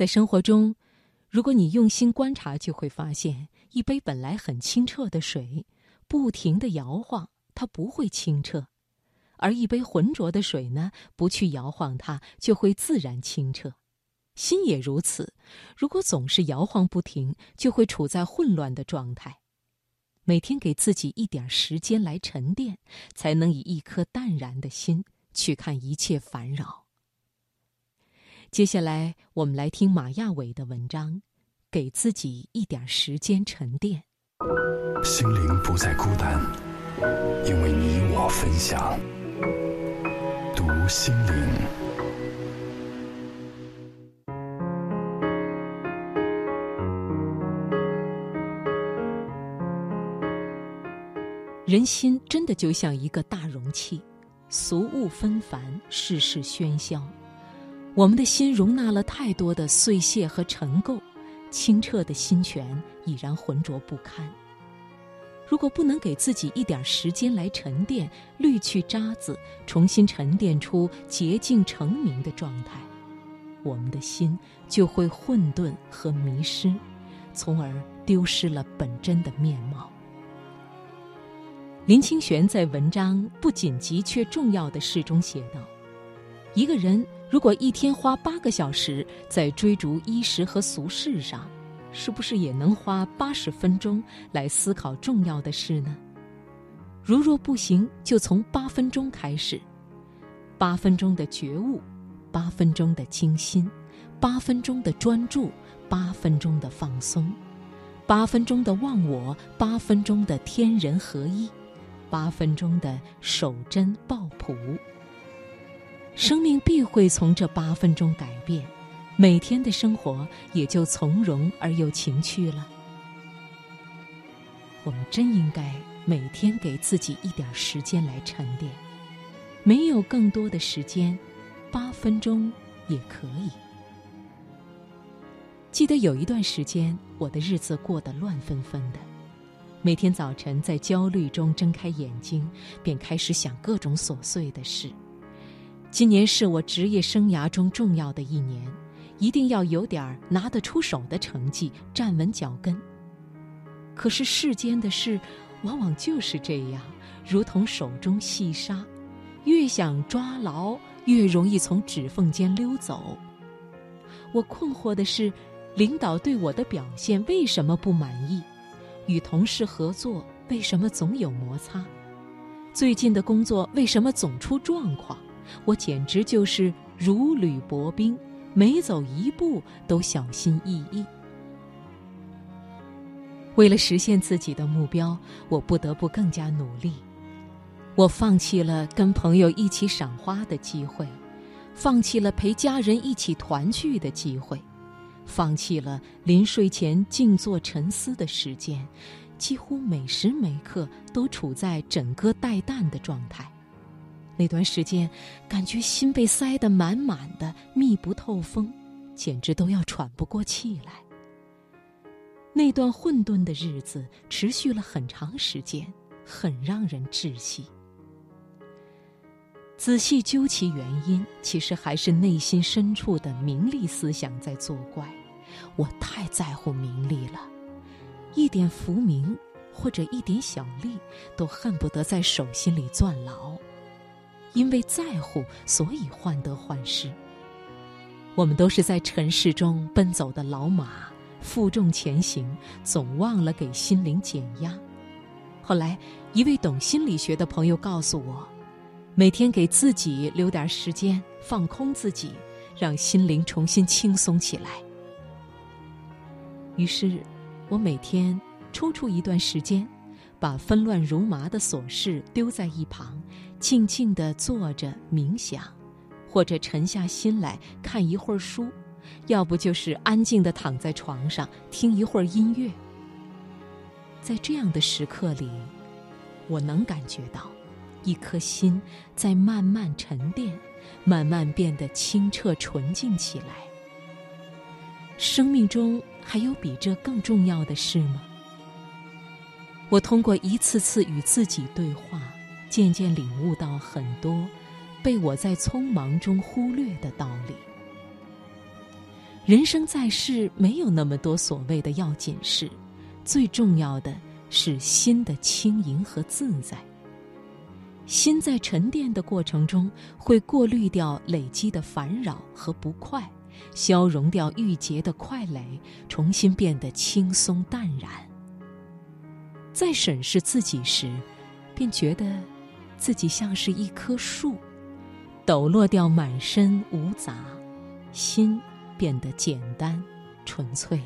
在生活中，如果你用心观察，就会发现，一杯本来很清澈的水，不停的摇晃，它不会清澈；而一杯浑浊的水呢，不去摇晃它，就会自然清澈。心也如此，如果总是摇晃不停，就会处在混乱的状态。每天给自己一点时间来沉淀，才能以一颗淡然的心去看一切烦扰。接下来，我们来听马亚伟的文章，《给自己一点时间沉淀》。心灵不再孤单，因为你我分享。读心灵。人心真的就像一个大容器，俗物纷繁，世事喧嚣。我们的心容纳了太多的碎屑和尘垢，清澈的心泉已然浑浊不堪。如果不能给自己一点时间来沉淀、滤去渣子，重新沉淀出洁净澄明的状态，我们的心就会混沌和迷失，从而丢失了本真的面貌。林清玄在文章《不紧急却重要的事》中写道：“一个人如果一天花八个小时在追逐衣食和俗事上，是不是也能花八十分钟来思考重要的事呢？如若不行，就从八分钟开始，八分钟的觉悟，八分钟的清心，八分钟的专注，八分钟的放松，八分钟的忘我，八分钟的天人合一。”八分钟的守贞抱朴，生命必会从这八分钟改变，每天的生活也就从容而又情趣了。我们真应该每天给自己一点时间来沉淀，没有更多的时间，八分钟也可以。记得有一段时间，我的日子过得乱纷纷的。每天早晨在焦虑中睁开眼睛，便开始想各种琐碎的事。今年是我职业生涯中重要的一年，一定要有点拿得出手的成绩，站稳脚跟。可是世间的事，往往就是这样，如同手中细沙，越想抓牢，越容易从指缝间溜走。我困惑的是，领导对我的表现为什么不满意？与同事合作为什么总有摩擦？最近的工作为什么总出状况？我简直就是如履薄冰，每走一步都小心翼翼。为了实现自己的目标，我不得不更加努力。我放弃了跟朋友一起赏花的机会，放弃了陪家人一起团聚的机会。放弃了临睡前静坐沉思的时间，几乎每时每刻都处在枕戈待旦的状态。那段时间，感觉心被塞得满满的，密不透风，简直都要喘不过气来。那段混沌的日子持续了很长时间，很让人窒息。仔细究其原因，其实还是内心深处的名利思想在作怪。我太在乎名利了，一点浮名或者一点小利，都恨不得在手心里攥牢。因为在乎，所以患得患失。我们都是在尘世中奔走的老马，负重前行，总忘了给心灵减压。后来，一位懂心理学的朋友告诉我，每天给自己留点时间，放空自己，让心灵重新轻松起来。于是，我每天抽出一段时间，把纷乱如麻的琐事丢在一旁，静静地坐着冥想，或者沉下心来看一会儿书，要不就是安静地躺在床上听一会儿音乐。在这样的时刻里，我能感觉到，一颗心在慢慢沉淀，慢慢变得清澈纯净起来。生命中。还有比这更重要的事吗？我通过一次次与自己对话，渐渐领悟到很多被我在匆忙中忽略的道理。人生在世，没有那么多所谓的要紧事，最重要的是心的轻盈和自在。心在沉淀的过程中，会过滤掉累积的烦扰和不快，消融掉郁结的快累，重新变得轻松淡然。在审视自己时，便觉得自己像是一棵树，抖落掉满身无杂，心。变得简单、纯粹。